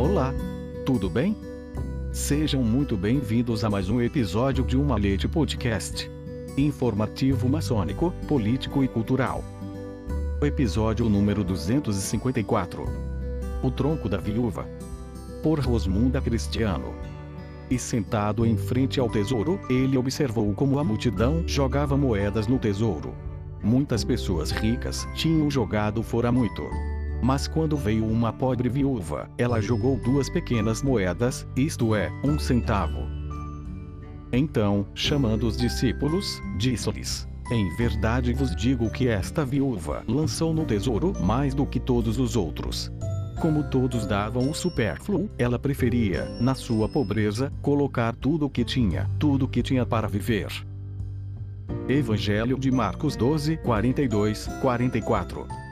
Olá! Tudo bem? Sejam muito bem-vindos a mais um episódio de Uma Leite Podcast. Informativo maçônico, político e cultural. Episódio número 254. O Tronco da Viúva. Por Rosmunda Cristiano. E sentado em frente ao tesouro, ele observou como a multidão jogava moedas no tesouro. Muitas pessoas ricas tinham jogado fora muito. Mas quando veio uma pobre viúva, ela jogou duas pequenas moedas, isto é, um centavo. Então, chamando os discípulos, disse-lhes: Em verdade vos digo que esta viúva lançou no tesouro mais do que todos os outros. Como todos davam o supérfluo, ela preferia, na sua pobreza, colocar tudo o que tinha, tudo o que tinha para viver. Evangelho de Marcos 12, 42, 44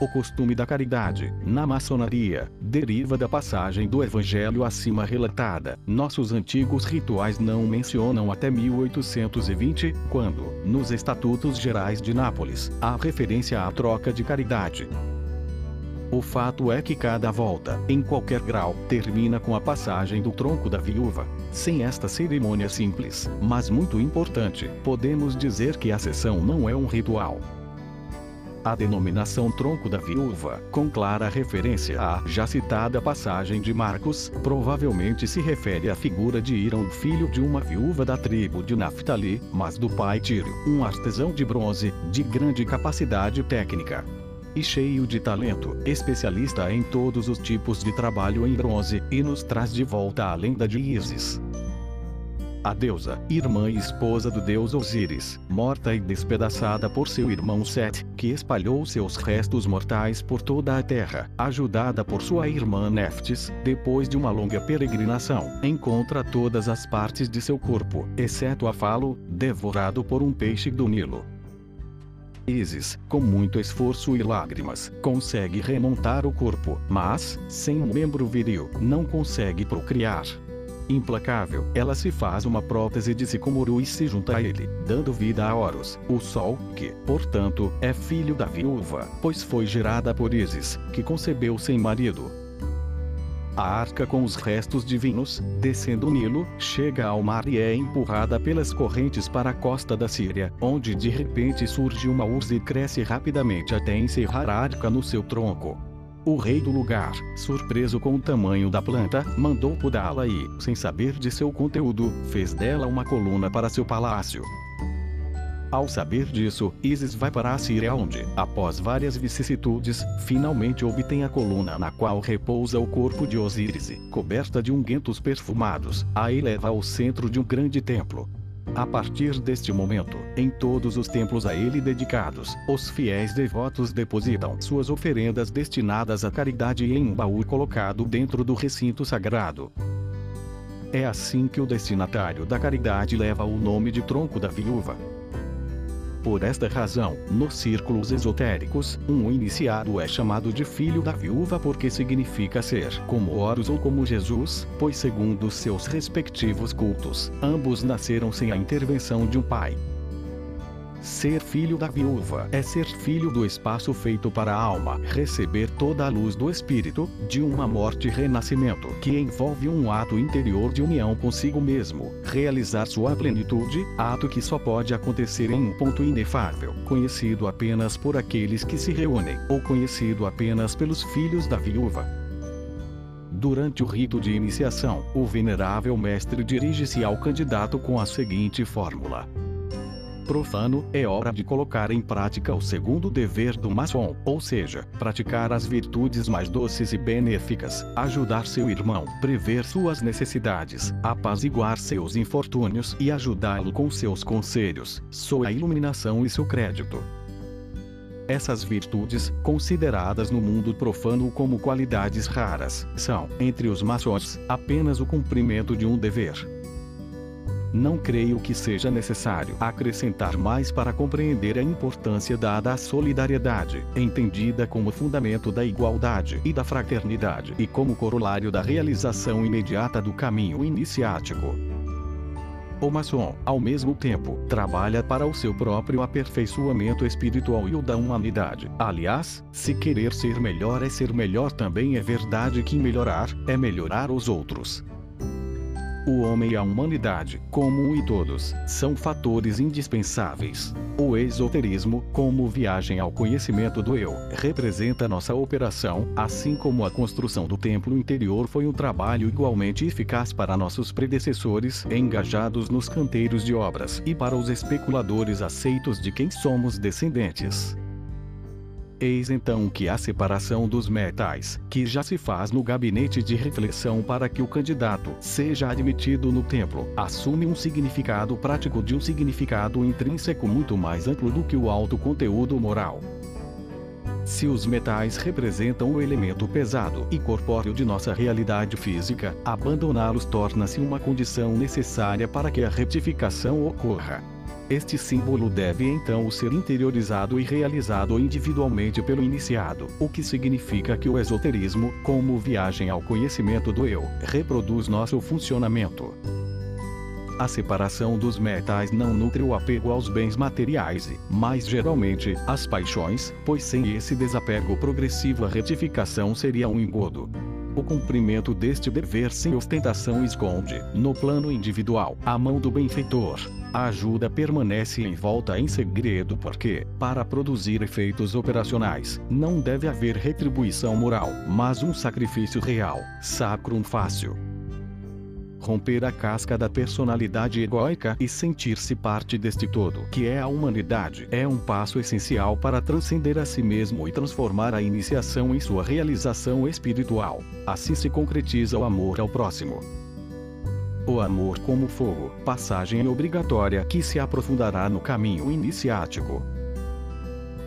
o costume da caridade, na maçonaria, deriva da passagem do evangelho acima relatada. Nossos antigos rituais não mencionam até 1820, quando, nos Estatutos Gerais de Nápoles, há referência à troca de caridade. O fato é que cada volta, em qualquer grau, termina com a passagem do tronco da viúva. Sem esta cerimônia simples, mas muito importante, podemos dizer que a sessão não é um ritual, a denominação tronco da viúva, com clara referência à já citada passagem de Marcos, provavelmente se refere à figura de Irão, filho de uma viúva da tribo de Naphtali, mas do pai Tírio, um artesão de bronze, de grande capacidade técnica e cheio de talento, especialista em todos os tipos de trabalho em bronze, e nos traz de volta a lenda de Isis a deusa, irmã e esposa do deus Osíris, morta e despedaçada por seu irmão Set, que espalhou seus restos mortais por toda a terra, ajudada por sua irmã Neftis, depois de uma longa peregrinação, encontra todas as partes de seu corpo, exceto a falo, devorado por um peixe do Nilo. Isis, com muito esforço e lágrimas, consegue remontar o corpo, mas, sem um membro viril, não consegue procriar. Implacável, ela se faz uma prótese de Sicomoro e se junta a ele, dando vida a Horus, o Sol, que, portanto, é filho da viúva, pois foi gerada por Isis, que concebeu sem marido. A arca com os restos divinos, descendo o Nilo, chega ao mar e é empurrada pelas correntes para a costa da Síria, onde de repente surge uma urze e cresce rapidamente até encerrar a arca no seu tronco. O rei do lugar, surpreso com o tamanho da planta, mandou podá-la e, sem saber de seu conteúdo, fez dela uma coluna para seu palácio. Ao saber disso, Isis vai para a Síria onde, após várias vicissitudes, finalmente obtém a coluna na qual repousa o corpo de Osíris, coberta de unguentos perfumados, a eleva ao centro de um grande templo. A partir deste momento, em todos os templos a ele dedicados, os fiéis devotos depositam suas oferendas destinadas à caridade em um baú colocado dentro do recinto sagrado. É assim que o destinatário da caridade leva o nome de tronco da viúva. Por esta razão, nos círculos esotéricos, um iniciado é chamado de filho da viúva porque significa ser como Horus ou como Jesus, pois segundo seus respectivos cultos, ambos nasceram sem a intervenção de um pai. Ser filho da viúva é ser filho do espaço feito para a alma, receber toda a luz do espírito, de uma morte e renascimento que envolve um ato interior de união consigo mesmo, realizar sua plenitude, ato que só pode acontecer em um ponto inefável, conhecido apenas por aqueles que se reúnem, ou conhecido apenas pelos filhos da viúva. Durante o rito de iniciação, o venerável mestre dirige-se ao candidato com a seguinte fórmula: profano, é hora de colocar em prática o segundo dever do maçom, ou seja, praticar as virtudes mais doces e benéficas, ajudar seu irmão, prever suas necessidades, apaziguar seus infortúnios e ajudá-lo com seus conselhos, sua iluminação e seu crédito. Essas virtudes, consideradas no mundo profano como qualidades raras, são, entre os maçons, apenas o cumprimento de um dever. Não creio que seja necessário acrescentar mais para compreender a importância dada à solidariedade, entendida como fundamento da igualdade e da fraternidade e como corolário da realização imediata do caminho iniciático. O maçom, ao mesmo tempo, trabalha para o seu próprio aperfeiçoamento espiritual e o da humanidade. Aliás, se querer ser melhor é ser melhor também é verdade que melhorar é melhorar os outros. O homem e a humanidade, como um e todos, são fatores indispensáveis. O esoterismo, como viagem ao conhecimento do eu, representa nossa operação, assim como a construção do templo interior foi um trabalho igualmente eficaz para nossos predecessores engajados nos canteiros de obras e para os especuladores aceitos de quem somos descendentes. Eis então que a separação dos metais, que já se faz no gabinete de reflexão para que o candidato seja admitido no templo, assume um significado prático de um significado intrínseco muito mais amplo do que o alto conteúdo moral. Se os metais representam o elemento pesado e corpóreo de nossa realidade física, abandoná-los torna-se uma condição necessária para que a retificação ocorra. Este símbolo deve então ser interiorizado e realizado individualmente pelo iniciado, o que significa que o esoterismo, como viagem ao conhecimento do eu, reproduz nosso funcionamento. A separação dos metais não nutre o apego aos bens materiais mais geralmente, às paixões, pois sem esse desapego progressivo a retificação seria um engodo. O cumprimento deste dever sem ostentação esconde, no plano individual, a mão do benfeitor, a ajuda permanece em volta em segredo porque, para produzir efeitos operacionais, não deve haver retribuição moral, mas um sacrifício real, sacrum fácil. Romper a casca da personalidade egóica e sentir-se parte deste todo, que é a humanidade, é um passo essencial para transcender a si mesmo e transformar a iniciação em sua realização espiritual. Assim se concretiza o amor ao próximo. O amor como fogo, passagem obrigatória que se aprofundará no caminho iniciático.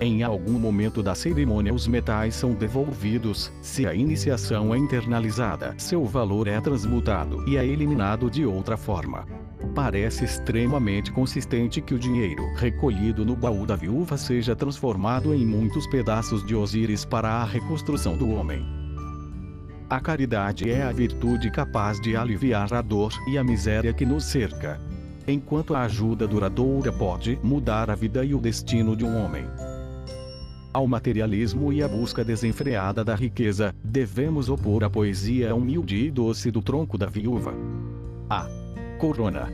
Em algum momento da cerimônia, os metais são devolvidos. Se a iniciação é internalizada, seu valor é transmutado e é eliminado de outra forma. Parece extremamente consistente que o dinheiro recolhido no baú da viúva seja transformado em muitos pedaços de Osíris para a reconstrução do homem. A caridade é a virtude capaz de aliviar a dor e a miséria que nos cerca. Enquanto a ajuda duradoura pode mudar a vida e o destino de um homem. Ao materialismo e à busca desenfreada da riqueza, devemos opor a poesia humilde e doce do tronco da viúva. A. Corona.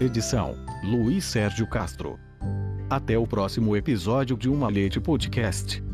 Edição: Luiz Sérgio Castro. Até o próximo episódio de Uma Leite Podcast.